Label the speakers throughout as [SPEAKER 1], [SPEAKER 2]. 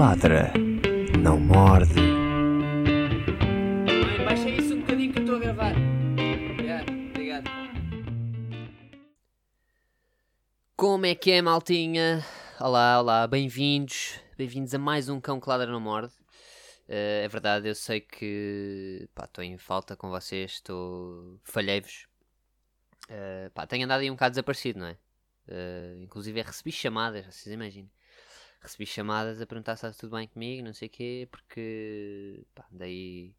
[SPEAKER 1] ladra não morde.
[SPEAKER 2] Mãe, baixa isso um bocadinho que eu estou a gravar. Obrigado. Como é que é, maltinha? Olá, olá, bem-vindos. Bem-vindos a mais um Cão que Ladra Não Morde. Uh, é verdade, eu sei que estou em falta com vocês, estou falhei-vos. Uh, pá, tenho andado aí um bocado desaparecido, não é? Uh, inclusive recebi chamadas, vocês imaginem recebi chamadas a perguntar se está tudo bem comigo, não sei o quê, porque pá, andei,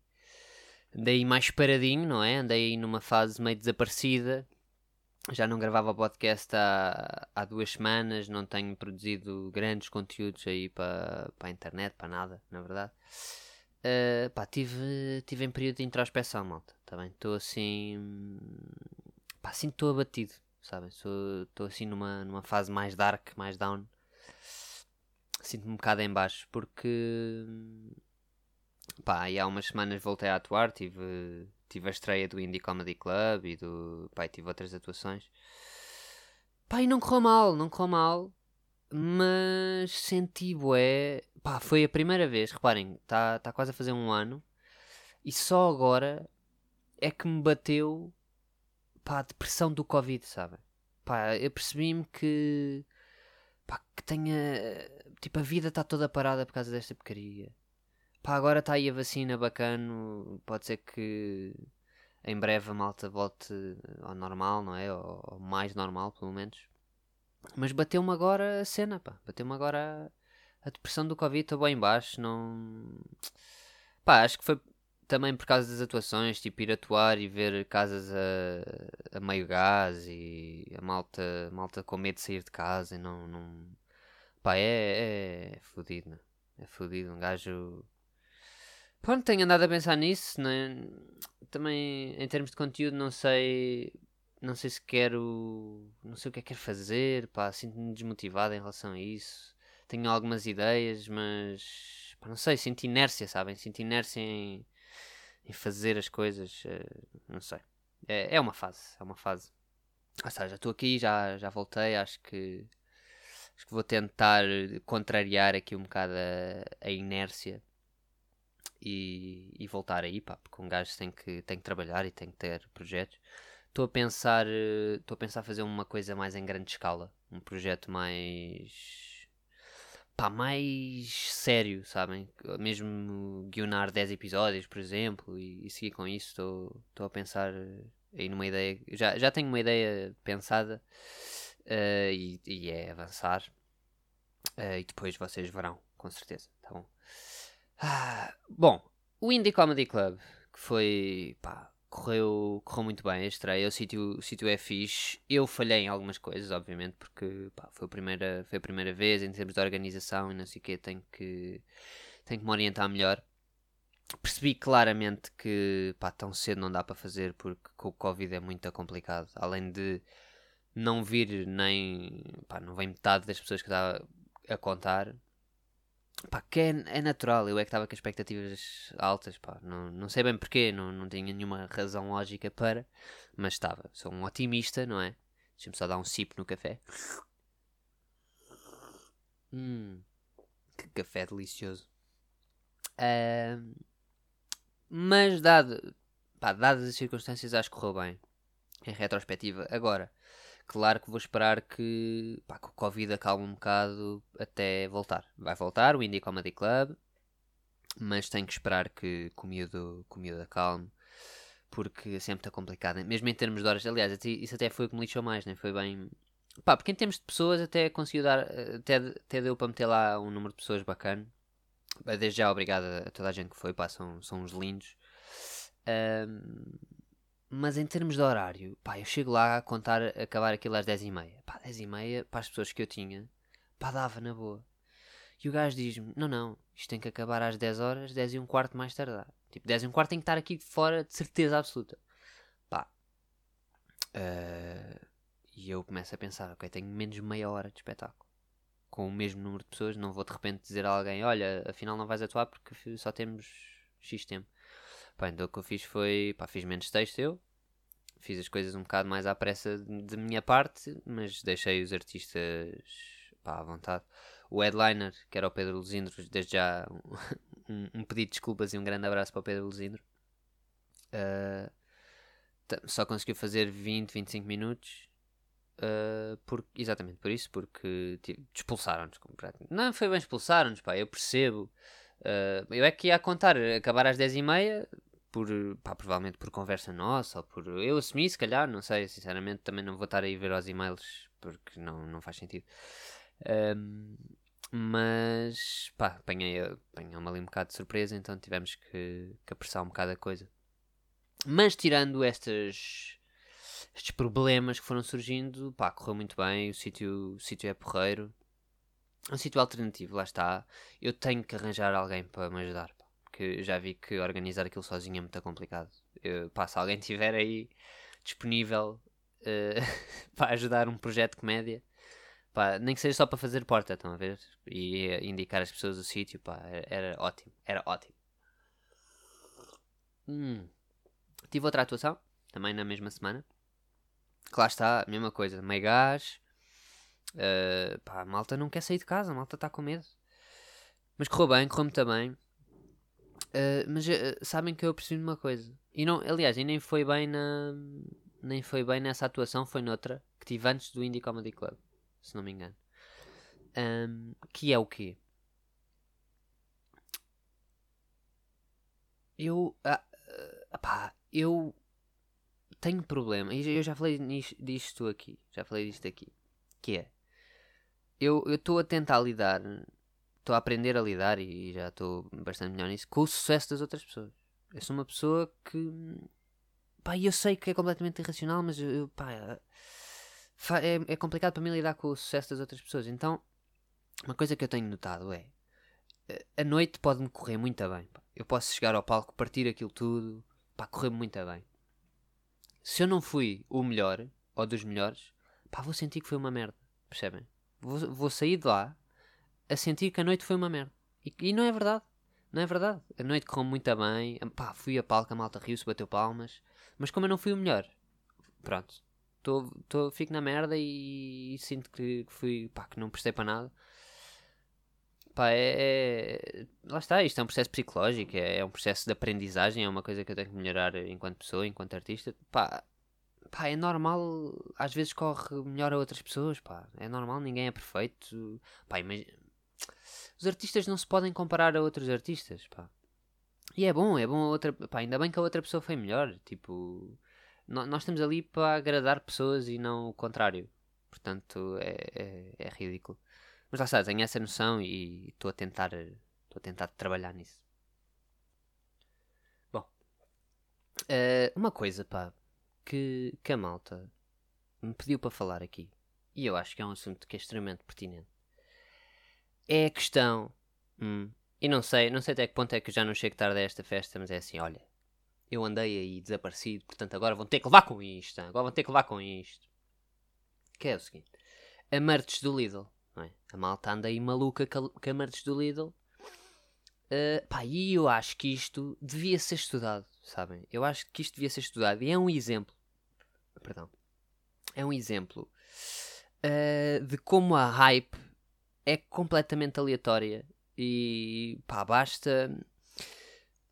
[SPEAKER 2] andei mais paradinho, não é? Andei numa fase meio desaparecida. Já não gravava podcast há, há duas semanas, não tenho produzido grandes conteúdos aí para, para a internet, para nada, na verdade. Uh, pá, tive, tive em período de introspeção, malta. Tá Estou assim. Pá, assim estou abatido, sabem? Estou assim numa, numa fase mais dark, mais down sinto-me um bocado em baixo porque pá, há umas semanas voltei a atuar, tive, tive a estreia do Indie Comedy Club e do pá, tive outras atuações. Pá, e não correu mal, não correu mal, mas senti bué, pá, foi a primeira vez, reparem, está tá quase a fazer um ano e só agora é que me bateu pá, a depressão do Covid, sabem? Pá, eu percebi-me que pá, que tenha Tipo, a vida está toda parada por causa desta porcaria. Pá, agora está aí a vacina bacana. Pode ser que em breve a malta volte ao normal, não é? Ou, mais normal, pelo menos. Mas bateu-me agora a cena, pá. Bateu-me agora a, a, depressão do Covid. Estou bem baixo. Não. Pá, acho que foi também por causa das atuações. Tipo, ir atuar e ver casas a, a meio gás e a malta, a malta com medo de sair de casa e não. não Pá, é, é, é fodido, né? É fodido. Um gajo. Pronto, tenho andado a pensar nisso, né? Também, em termos de conteúdo, não sei. Não sei se quero. Não sei o que é que quero fazer, pá. Sinto-me desmotivado em relação a isso. Tenho algumas ideias, mas. Pá, não sei, sinto inércia, sabem? Sinto inércia em, em fazer as coisas. Eh, não sei. É, é uma fase, é uma fase. Ou seja, estou aqui, já, já voltei, acho que Acho que vou tentar contrariar aqui um bocado a, a inércia e, e, voltar aí, pá, porque um gajo tem que, tem que trabalhar e tem que ter projetos. Estou a pensar, estou a pensar fazer uma coisa mais em grande escala, um projeto mais pá, mais sério, sabem? Mesmo guionar 10 episódios, por exemplo, e, e seguir com isso, estou a pensar aí numa ideia, já, já tenho uma ideia pensada uh, e, e, é avançar. Uh, e depois vocês verão, com certeza, tá bom? Ah, bom, o Indie Comedy Club, que foi, pá, correu, correu muito bem a estreia, o sítio, o sítio é fixe. Eu falhei em algumas coisas, obviamente, porque pá, foi, a primeira, foi a primeira vez em termos de organização e não sei o que, tenho que, tenho que me orientar melhor. Percebi claramente que pá, tão cedo não dá para fazer porque com o Covid é muito complicado. Além de não vir nem. Pá, não vem metade das pessoas que estava a contar. Pá, que é, é natural. Eu é que estava com expectativas altas. Pá, não, não sei bem porquê, não, não tinha nenhuma razão lógica para, mas estava. Sou um otimista, não é? Deixa-me só dar um sip no café. Hum, que café delicioso. Uh, mas, dado, pá, dadas as circunstâncias, acho que correu bem. Em retrospectiva. Agora, Claro que vou esperar que, pá, que o Covid acalme um bocado até voltar. Vai voltar o Indie Comedy Club, mas tenho que esperar que, o miúdo, o acalme, porque sempre está complicado, mesmo em termos de horas. Aliás, isso até foi o que me lixou mais, né? foi bem. Pá, porque em termos de pessoas até conseguiu dar, até, até deu para meter lá um número de pessoas bacana. Desde já, obrigado a toda a gente que foi, pá, são, são uns lindos. Um, mas em termos de horário, pá, eu chego lá a contar, a acabar aquilo às 10h30. Pá, 10h30, para as pessoas que eu tinha, pá, dava na boa. E o gajo diz-me: Não, não, isto tem que acabar às 10 horas, 10 e um quarto mais tardar. Tipo, 10 e um quarto tem que estar aqui fora de certeza absoluta. Pá. Uh, e eu começo a pensar: Ok, tenho menos meia hora de espetáculo. Com o mesmo número de pessoas, não vou de repente dizer a alguém: Olha, afinal não vais atuar porque só temos X tempo. Pá, então o que eu fiz foi, pá, fiz menos texto eu, fiz as coisas um bocado mais à pressa de minha parte, mas deixei os artistas, pá, à vontade. o headliner, que era o Pedro Luzindro, desde já um, um, pedido de desculpas e um grande abraço para o Pedro Luzindro. Uh, só conseguiu fazer 20, 25 minutos. Uh, por, exatamente por isso, porque expulsaram-nos. Não foi bem expulsaram-nos, pá, eu percebo. Uh, eu é que ia contar, acabar às 10h30, por, pá, provavelmente por conversa nossa, ou por. Eu assumi, se calhar, não sei, sinceramente, também não vou estar aí ver os e-mails porque não, não faz sentido. Um, mas pá, apanhei, apanhei-me ali um bocado de surpresa, então tivemos que, que apressar um bocado a coisa. Mas tirando estas, estes problemas que foram surgindo, pá, correu muito bem, o sítio, o sítio é porreiro. Um sítio alternativo, lá está. Eu tenho que arranjar alguém para me ajudar, porque já vi que organizar aquilo sozinho é muito complicado. Eu, pá, se alguém estiver aí disponível uh, para ajudar um projeto de comédia, Pá, nem que seja só para fazer porta, estão a ver? E indicar as pessoas o sítio, pá, era, era, ótimo, era ótimo. Hum. Tive outra atuação, também na mesma semana. Que lá está, mesma coisa, meio gás. Uh, pá, a malta não quer sair de casa, a malta está com medo. Mas correu bem, correu muito bem. Uh, mas uh, sabem que eu percebi uma coisa. E não, aliás, e nem foi bem na. Nem foi bem nessa atuação, foi noutra que tive antes do Indie Comedy Club se não me engano. Um, que é o quê? Eu. Ah, ah, pá, eu tenho problema. Eu já falei disto aqui. Já falei disto aqui. Que é. Eu estou a tentar lidar. Estou a aprender a lidar e já estou bastante melhor nisso. Com o sucesso das outras pessoas. Eu sou uma pessoa que. Pá, eu sei que é completamente irracional, mas eu. Pá, é, é complicado para mim lidar com o sucesso das outras pessoas. Então, uma coisa que eu tenho notado é a noite pode-me correr muito bem. Pá. Eu posso chegar ao palco, partir aquilo tudo, pá, correr-me muito bem. Se eu não fui o melhor ou dos melhores, pá, vou sentir que foi uma merda. Percebem? Vou, vou sair de lá a sentir que a noite foi uma merda. E, e não é verdade. Não é verdade. A noite correu muito bem. Pá, fui a palco, a malta riu-se, bateu palmas. Mas como eu não fui o melhor, pronto, tô, tô, fico na merda e, e sinto que, que, fui, pá, que não prestei para nada. Pá, é, é, Lá está, isto é um processo psicológico, é, é, um processo de aprendizagem, é uma coisa que eu tenho que melhorar enquanto pessoa, enquanto artista. Pá, pá, é normal, às vezes corre melhor a outras pessoas, pá, é normal, ninguém é perfeito. Pá, imagina... Os artistas não se podem comparar a outros artistas, pá. E é bom, é bom a outra. Pá, ainda bem que a outra pessoa foi melhor. Tipo, nós estamos ali para agradar pessoas e não o contrário. Portanto, é, é, é ridículo. Mas lá está, tenho essa noção e estou a tentar estou a tentar trabalhar nisso. Bom, uh, uma coisa, pá, que, que a malta me pediu para falar aqui, e eu acho que é um assunto que é extremamente pertinente, é a questão, hum, e não sei, não sei até que ponto é que já não chego tarde a esta festa, mas é assim, olha, eu andei aí desaparecido, portanto agora vão ter que levar com isto, agora vão ter que levar com isto. Que é o seguinte, a merch do Lidl, não é? A malta anda aí maluca com a merch do Lidl. Uh, pá, e eu acho que isto devia ser estudado, sabem? Eu acho que isto devia ser estudado e é um exemplo, perdão, é um exemplo uh, de como a hype é completamente aleatória e pá, basta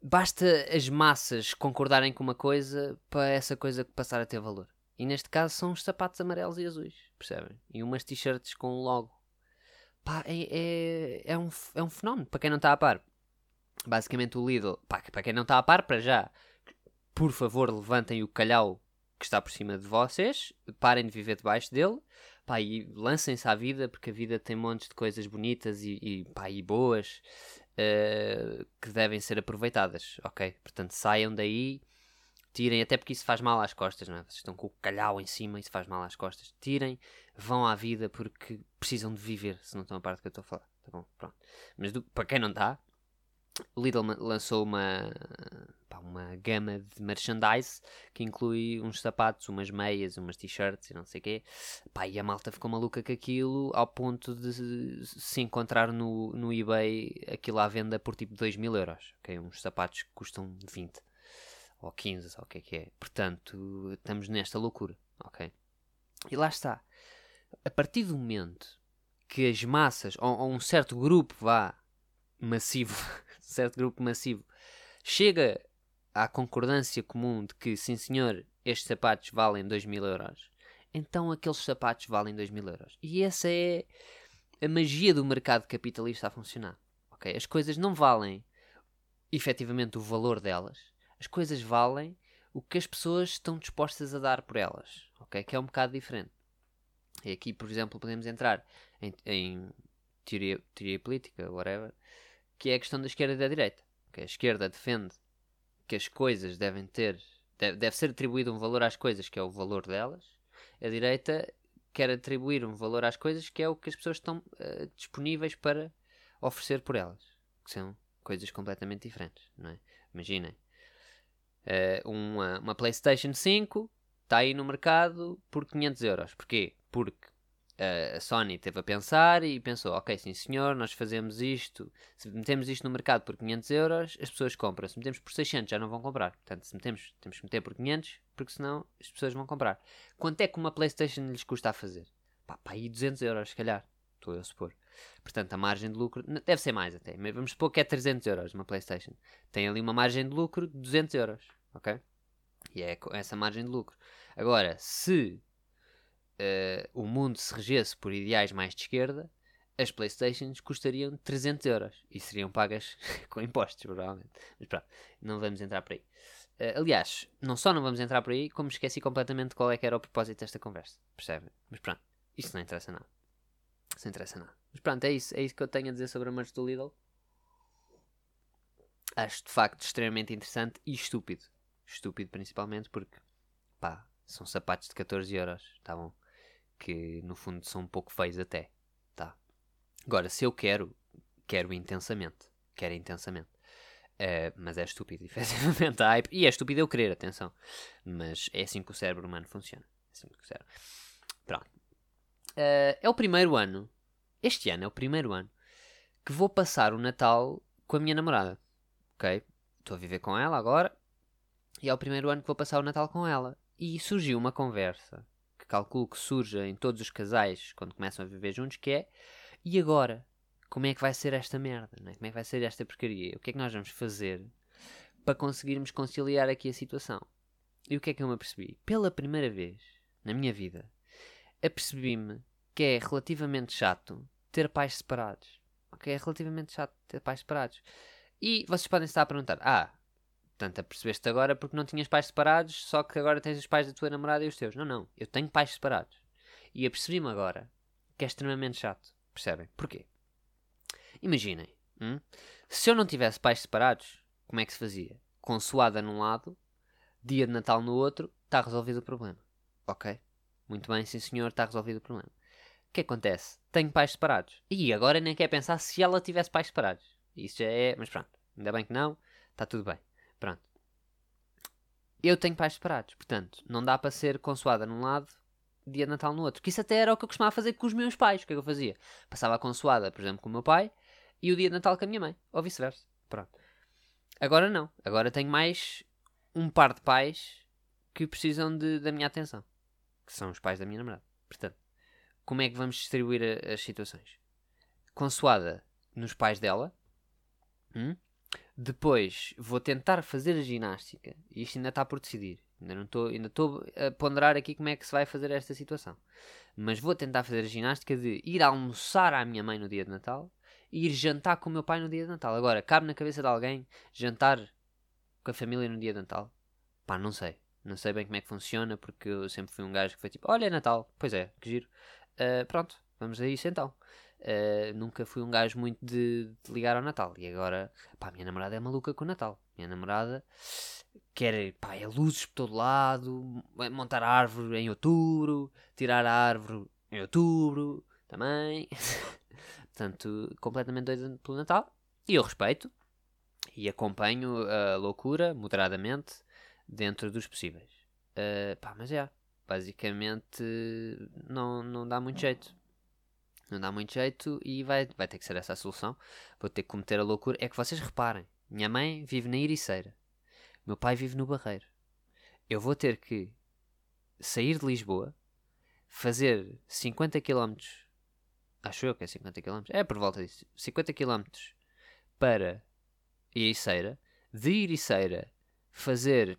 [SPEAKER 2] basta as massas concordarem com uma coisa para essa coisa passar a ter valor. E neste caso são os sapatos amarelos e azuis, percebem? E umas t-shirts com um logo. Pá, é, é, é, um, é um fenómeno. Para quem não está a par, basicamente o Lidl, pá, para quem não está a par, para já, por favor, levantem o calhau que está por cima de vocês, parem de viver debaixo dele, pá, e lancem-se à vida, porque a vida tem montes de coisas bonitas e, e, pá, e boas, uh, que devem ser aproveitadas, ok? Portanto, saiam daí, tirem, até porque isso faz mal às costas, não é? Vocês estão com o calhau em cima, isso faz mal às costas. Tirem, vão à vida porque precisam de viver, se não estão a parte do que eu estou a falar, tá bom? Pronto. Mas do, para quem não está, o Lidl lançou uma, pá, uma gama de merchandise que inclui uns sapatos, umas meias, umas t-shirts e não sei o quê. Pá, e a malta ficou maluca com aquilo ao ponto de se encontrar no, no eBay aquilo à venda por tipo 2 mil euros. Okay? Uns sapatos que custam 20 ou 15, ou o que é que é. Portanto, estamos nesta loucura. ok? E lá está. A partir do momento que as massas, ou, ou um certo grupo vá massivo, certo grupo massivo, chega à concordância comum de que, sim senhor, estes sapatos valem 2 mil euros, então aqueles sapatos valem 2 mil euros. E essa é a magia do mercado capitalista a funcionar. Okay? As coisas não valem efetivamente o valor delas, as coisas valem o que as pessoas estão dispostas a dar por elas, okay? que é um bocado diferente. E aqui, por exemplo, podemos entrar em, em teoria, teoria política, whatever, que é a questão da esquerda e da direita. Okay? A esquerda defende que as coisas devem ter, deve, ser atribuído um valor às coisas, que é o valor delas. A direita quer atribuir um valor às coisas, que é o que as pessoas estão uh, disponíveis para oferecer por elas, que são coisas completamente diferentes, não é? Imaginem, uh, uma, uma PlayStation 5 está aí no mercado por 500 euros. Porquê? Porque a Sony teve a pensar e pensou, ok, sim senhor, nós fazemos isto, se metemos isto no mercado por 500 euros, as pessoas compram. Se metemos por 600 já não vão comprar. Portanto, se metemos, temos que meter por 500, porque senão as pessoas vão comprar. Quanto é que uma Playstation lhes custa a fazer? Pá, pá aí 200 euros, se calhar. Estou eu a supor. Portanto, a margem de lucro deve ser mais até. Vamos supor que é 300 euros uma PlayStation. Tem ali uma margem de lucro de 200 euros. Ok? E é essa margem de lucro. Agora, se uh, o mundo se regesse por ideais mais de esquerda, as Playstations custariam 300 euros e seriam pagas com impostos, provavelmente. Mas pronto, não vamos entrar por aí. Uh, aliás, não só não vamos entrar por aí, como esqueci completamente qual é que era o propósito desta conversa. Percebem? Mas pronto, isso não interessa nada. Isso não interessa nada. Mas pronto, é isso, é isso que eu tenho a dizer sobre a merch do Lidl. Acho de facto extremamente interessante e estúpido. Estúpido principalmente porque, pá, são sapatos de 14 euros, tá bom? Que no fundo são um pouco feios até, tá? Agora, se eu quero, quero intensamente. Quero intensamente. Uh, mas é estúpido, efetivamente. E é estúpido eu querer, atenção. Mas é assim que o cérebro humano funciona. É assim que o cérebro... Pronto. Uh, é o primeiro ano, este ano é o primeiro ano, que vou passar o Natal com a minha namorada. Ok? Estou a viver com ela agora. E é o primeiro ano que vou passar o Natal com ela. E surgiu uma conversa, calculo que surja em todos os casais quando começam a viver juntos, que é... E agora? como é que vai ser esta merda, né? como é que vai ser esta porcaria, o que é que nós vamos fazer para conseguirmos conciliar aqui a situação. E o que é que eu me apercebi? Pela primeira vez na minha vida, apercebi-me que é relativamente chato ter pais separados. Ok? É relativamente chato ter pais separados. E vocês podem estar a perguntar: ah, portanto, apercebeste agora porque não tinhas pais separados, só que agora tens os pais da tua namorada e os teus. Não, não. Eu tenho pais separados. E apercebi-me agora que é extremamente chato. Percebem? Porquê? Imaginem, hum? se eu não tivesse pais separados, como é que se fazia? Consoada num lado, dia de Natal no outro, está resolvido o problema. Ok? Muito bem, sim senhor, está resolvido o problema. O que acontece? Tenho pais separados. E agora nem quer pensar se ela tivesse pais separados. Isso já é. Mas pronto, ainda bem que não, está tudo bem. Pronto. Eu tenho pais separados, portanto, não dá para ser consoada num lado, dia de Natal no outro. Que isso até era o que eu costumava fazer com os meus pais. O que é que eu fazia? Passava a consoada, por exemplo, com o meu pai, e o dia de Natal com a minha mãe, ou vice-versa. Pronto. Agora não. Agora tenho mais um par de pais que precisam de, da minha atenção, que são os pais da minha namorada. Portanto, como é que vamos distribuir a, as situações? Consoada nos pais dela. Hum? Depois vou tentar fazer a ginástica. E isto ainda está por decidir. Ainda não estou, ainda estou a ponderar aqui como é que se vai fazer esta situação. Mas vou tentar fazer a ginástica de ir almoçar à minha mãe no dia de Natal e ir jantar com o meu pai no dia de Natal. Agora, cabe na cabeça de alguém jantar com a família no dia de Natal? Pá, não sei. Não sei bem como é que funciona, porque eu sempre fui um gajo que foi tipo, olha, é Natal. Pois é, que giro. Uh, pronto, vamos a isso então. Uh, nunca fui um gajo muito de, de, ligar ao Natal. E agora, pá, minha namorada é maluca com o Natal. Minha namorada quer, pá, é luzes por todo lado, montar a árvore em outubro, tirar a árvore em outubro também. Portanto, completamente doida pelo Natal. E eu respeito e acompanho a loucura moderadamente dentro dos possíveis. Uh, pá, mas é, basicamente não, não dá muito jeito. Não dá muito jeito e vai, vai ter que ser essa a solução. Vou ter que cometer a loucura. É que vocês reparem: minha mãe vive na Iriceira, meu pai vive no Barreiro. Eu vou ter que sair de Lisboa, fazer 50 km Acho eu que é 50 km. É por volta disso. 50 km para Ericeira. De Ericeira fazer,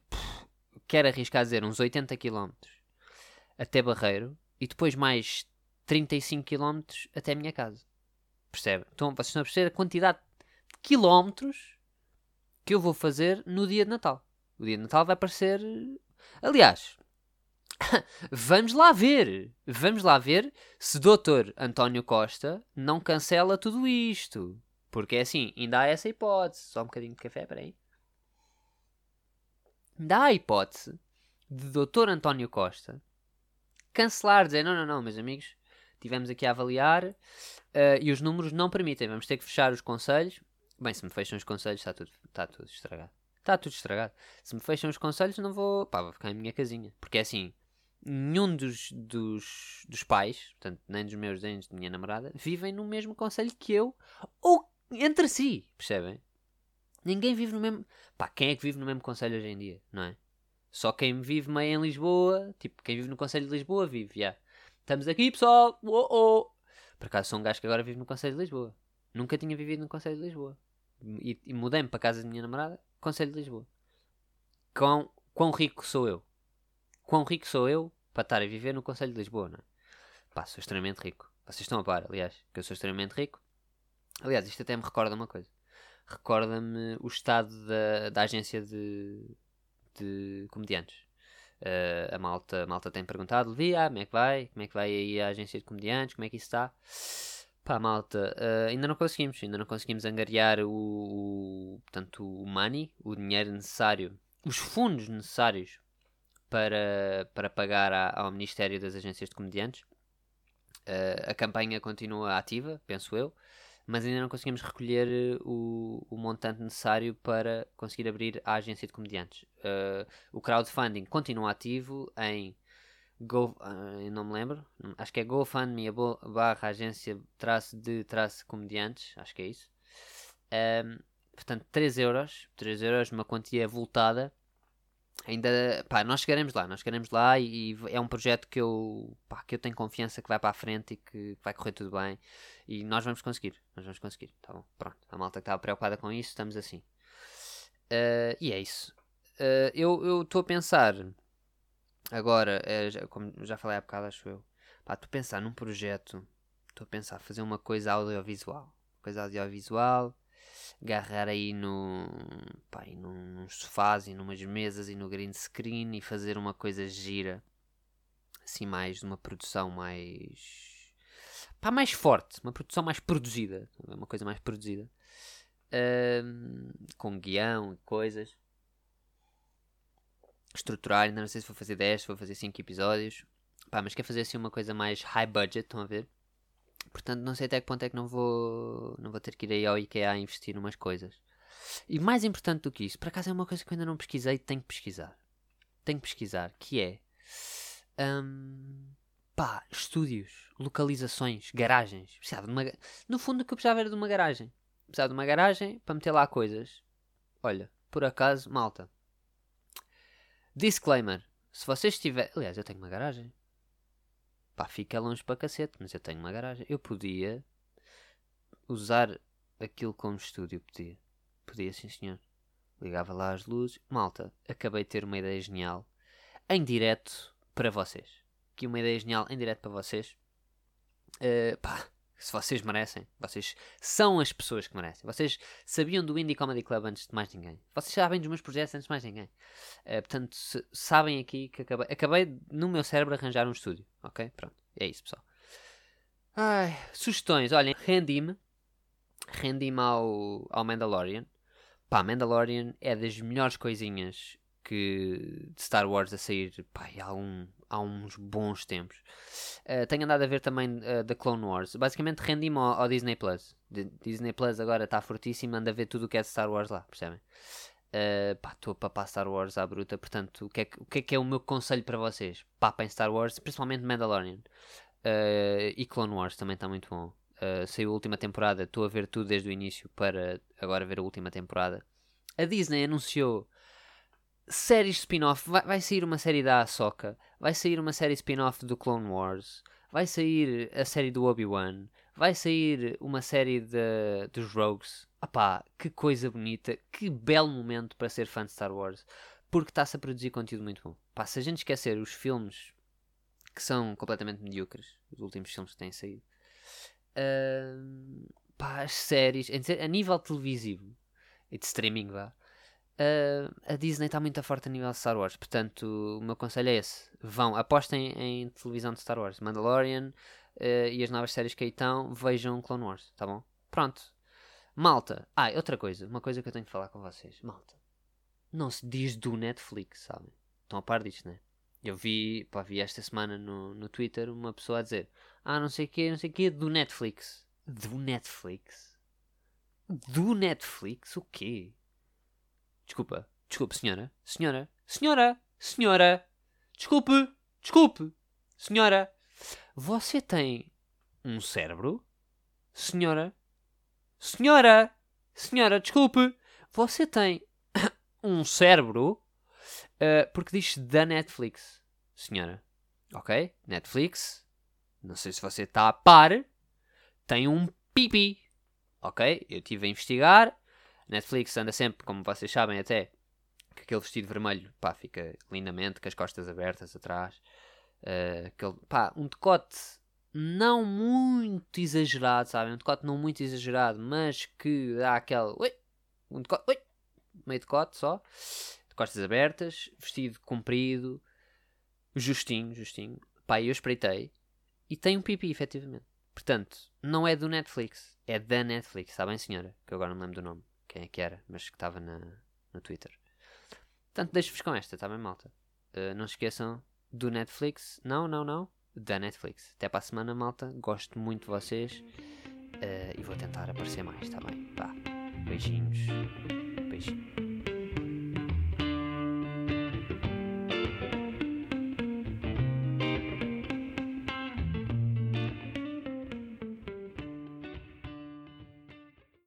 [SPEAKER 2] quero arriscar dizer, uns 80 km até Barreiro. E depois mais 35 km até a minha casa. Percebe? Então vocês estão a perceber a quantidade de quilómetros que eu vou fazer no dia de Natal. O dia de Natal vai parecer. Aliás, vamos lá ver. Vamos lá ver se Dr. António Costa não cancela tudo isto. Porque é assim, ainda há essa hipótese. Só um bocadinho de café, peraí. Ainda há a hipótese de Dr. António Costa cancelar, dizer não, não, não, meus amigos, tivemos aqui a avaliar uh, e os números não permitem, vamos ter que fechar os conselhos. Bem, se me fecham os conselhos está tudo, está tudo estragado. Está tudo estragado. Se me fecham os conselhos não vou, pá, vou ficar em minha casinha. Porque é assim, nenhum dos, dos, dos pais, portanto, nem dos meus, nem da minha namorada, vivem no mesmo conselho que eu, ou entre si, percebem? Ninguém vive no mesmo. Pá, quem é que vive no mesmo conselho hoje em dia, não é? Só quem vive meio em Lisboa, tipo, quem vive no Conselho de Lisboa vive, já. Yeah. Estamos aqui, pessoal! Oh, oh. Por acaso sou um gajo que agora vive no Conselho de Lisboa. Nunca tinha vivido no Conselho de Lisboa. E, e mudei-me para casa da minha namorada, Conselho de Lisboa. Quão, quão rico sou eu? Quão rico sou eu para estar a viver no Conselho de Lisboa, não é? Pá, sou extremamente rico. Vocês estão a par, aliás, que eu sou extremamente rico. Aliás, isto até me recorda uma coisa. Recorda-me o estado da, da agência de, de comediantes. Uh, a, malta, a malta tem perguntado, Levi, como é que vai? Como é que vai aí a agência de comediantes? Como é que isso está? Pá, malta, uh, ainda não conseguimos, ainda não conseguimos angariar o, o, portanto, o money, o dinheiro necessário, os fundos necessários para, para pagar ao Ministério das Agências de Comediantes. Uh, a campanha continua ativa, penso eu mas ainda não conseguimos recolher o, o montante necessário para conseguir abrir a agência de comediantes. Uh, o crowdfunding continua ativo em Go, uh, não me lembro, acho que é GoFundMe barra agência traço de traço comediantes, acho que é isso. Um, portanto, 3 euros, 3 euros, uma quantia voltada ainda, pá, nós chegaremos lá, nós chegaremos lá e, e, é um projeto que eu, pá, que eu tenho confiança que vai para a frente e que, que vai correr tudo bem e nós vamos conseguir, nós vamos conseguir, tá bom, pronto, a malta que estava preocupada com isso, estamos assim. Uh, e é isso. Uh, eu estou a pensar agora, é, já, como já falei há bocado, acho eu, estou a pensar num projeto, estou a pensar fazer uma coisa audiovisual, coisa audiovisual agarrar aí no pá, aí nos sofás e numas mesas e no green screen e fazer uma coisa gira assim mais uma produção mais pá, mais forte uma produção mais produzida uma coisa mais produzida um, com guião e coisas estruturar ainda não sei se vou fazer 10 se vou fazer 5 episódios pá, mas quer fazer assim uma coisa mais high budget estão a ver Portanto, não sei até que ponto é que não vou, não vou ter que ir aí ao IKEA a investir umas coisas. E mais importante do que isso, por acaso é uma coisa que eu ainda não pesquisei tenho que pesquisar. Tenho que pesquisar, que é... Um, pá, estúdios, localizações, garagens. Precisava de uma, no fundo o que eu precisava era de uma garagem. Precisava de uma garagem para meter lá coisas. Olha, por acaso, malta. Disclaimer. Se vocês tiverem... Aliás, eu tenho uma garagem. Pá, fica longe para cacete, mas eu tenho uma garagem. Eu podia usar aquilo como estúdio, podia. Podia, sim senhor. Ligava lá as luzes. Malta, acabei de ter uma ideia genial. Em direto para vocês. Que uma ideia genial em direto para vocês. Uh, pá, se vocês merecem, vocês são as pessoas que merecem. Vocês sabiam do Indie Comedy Club antes de mais ninguém. Vocês sabem dos meus projetos antes de mais ninguém. Uh, portanto, se, sabem aqui que acabei, acabei no meu cérebro arranjar um estúdio. Ok? Pronto. É isso, pessoal. Ai, sugestões. Olhem, rendi-me. Rendi-me ao, ao Mandalorian. Pá, Mandalorian é das melhores coisinhas que de Star Wars a sair pá, há, um, há uns bons tempos. Uh, tenho andado a ver também uh, da Clone Wars. Basicamente rendi-me ao, ao, Disney Plus. Disney Plus agora está fortíssimo, anda a ver tudo o que é de Star Wars lá, percebem? Uh, pá, estou a papar Star Wars à bruta, portanto, o que, é que, o que é que é o meu conselho para vocês? Papem Star Wars, principalmente Mandalorian. Uh, e Clone Wars também está muito bom. Uh, saiu a última temporada, estou a ver tudo desde o início para agora ver a última temporada. A Disney anunciou séries spin-off. Vai, vai, sair uma série da Ahsoka, vai sair uma série spin-off do Clone Wars, vai sair a série do Obi-Wan, vai sair uma série de, dos Rogues. Opá, que coisa bonita, que belo momento para ser fã de Star Wars, porque está-se a produzir conteúdo muito bom. Pá, se a gente esquecer os filmes que são completamente medíocres, os últimos filmes que têm saído, uh, pá, as séries, a nível televisivo e de streaming, vá, uh, a Disney está muito forte a nível de Star Wars. Portanto, o meu conselho é esse: vão, apostem em televisão de Star Wars, Mandalorian uh, e as novas séries que aí estão, vejam Clone Wars, tá bom? Pronto. Malta. Ah, outra coisa, uma coisa que eu tenho que falar com vocês. Malta. Não se diz do Netflix, sabem? Estão a par disto, né? Eu vi, pá, vi esta semana no, no Twitter uma pessoa a dizer: Ah, não sei o que, não sei o que, do Netflix. Do Netflix? Do Netflix? O quê? Desculpa, desculpe, senhora. Senhora, senhora, senhora. Desculpe, desculpe, senhora. Você tem um cérebro? Senhora, senhora, senhora, desculpe. Você tem um cérebro? Uh, porque diz da Netflix, senhora. Ok? Netflix. Não sei se você está a par. Tem um pipi. Ok? Eu estive a investigar. Netflix anda sempre, como vocês sabem até, que aquele vestido vermelho, pá, fica lindamente, com as costas abertas atrás. Uh, aquele, pá, um decote não muito exagerado, sabem? Um decote não muito exagerado, mas que dá aquele. Ui, um decote. Ui, meio decote só costas abertas, vestido comprido, justinho, justinho. Pá, eu espreitei e tem um pipi, efetivamente. Portanto, não é do Netflix, é da Netflix, está bem, senhora? Que eu agora não lembro do nome, quem é que era, mas que estava na, no Twitter. Portanto, deixo-vos com esta, está bem, malta? Uh, não se esqueçam do Netflix, não, não, não, da Netflix. Até para a semana, malta. Gosto muito de vocês uh, e vou tentar aparecer mais, está bem? Pá, beijinhos, beijinhos.